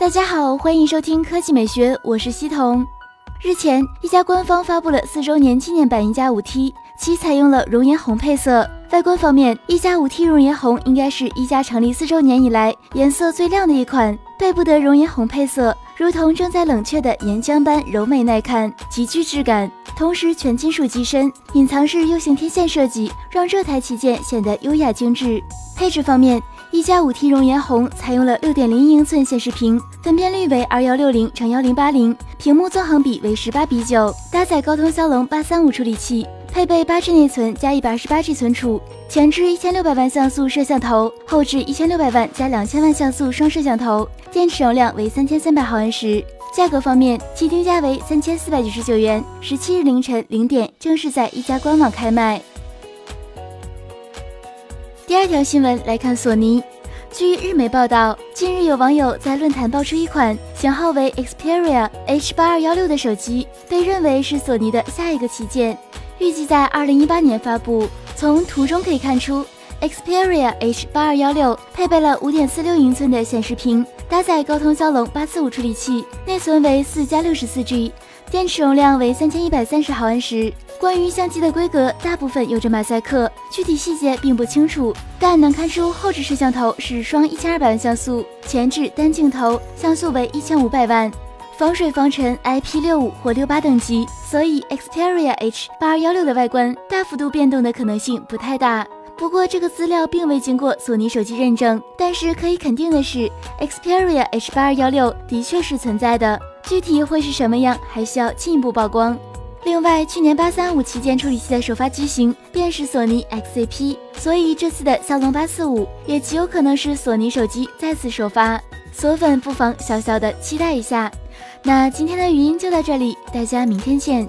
大家好，欢迎收听科技美学，我是西彤。日前，一加官方发布了四周年纪念版一加五 T，其采用了熔岩红配色。外观方面，一加五 T 熔岩红应该是一加成立四周年以来颜色最亮的一款。背部的熔岩红配色，如同正在冷却的岩浆般柔美耐看，极具质感。同时，全金属机身，隐藏式 U 型天线设计，让这台旗舰显得优雅精致。配置方面，一加五 T 熔岩红采用了六点零英寸显示屏，分辨率为二幺六零乘幺零八零，屏幕纵横比为十八比九，搭载高通骁龙八三五处理器，配备八 G 内存加一百二十八 G 存储，前置一千六百万像素摄像头，后置一千六百万加两千万像素双摄像头，电池容量为三千三百毫安时。价格方面，其定价为三千四百九十九元，十七日凌晨零点正式在一加官网开卖。第二条新闻来看，索尼。据日媒报道，近日有网友在论坛爆出一款型号为 Xperia H8216 的手机，被认为是索尼的下一个旗舰，预计在二零一八年发布。从图中可以看出，Xperia H8216 配备了五点四六英寸的显示屏，搭载高通骁龙八四五处理器，内存为四加六十四 G，电池容量为三千一百三十毫安时。关于相机的规格，大部分有着马赛克，具体细节并不清楚，但能看出后置摄像头是双一千二百万像素，前置单镜头像素为一千五百万，防水防尘 IP 六五或六八等级，所以 Xperia H 八二幺六的外观大幅度变动的可能性不太大。不过这个资料并未经过索尼手机认证，但是可以肯定的是，Xperia H 八二幺六的确是存在的，具体会是什么样，还需要进一步曝光。另外，去年八三五旗舰处理器的首发机型便是索尼 XCP，所以这次的骁龙八四五也极有可能是索尼手机再次首发。索粉不妨小小的期待一下。那今天的语音就到这里，大家明天见。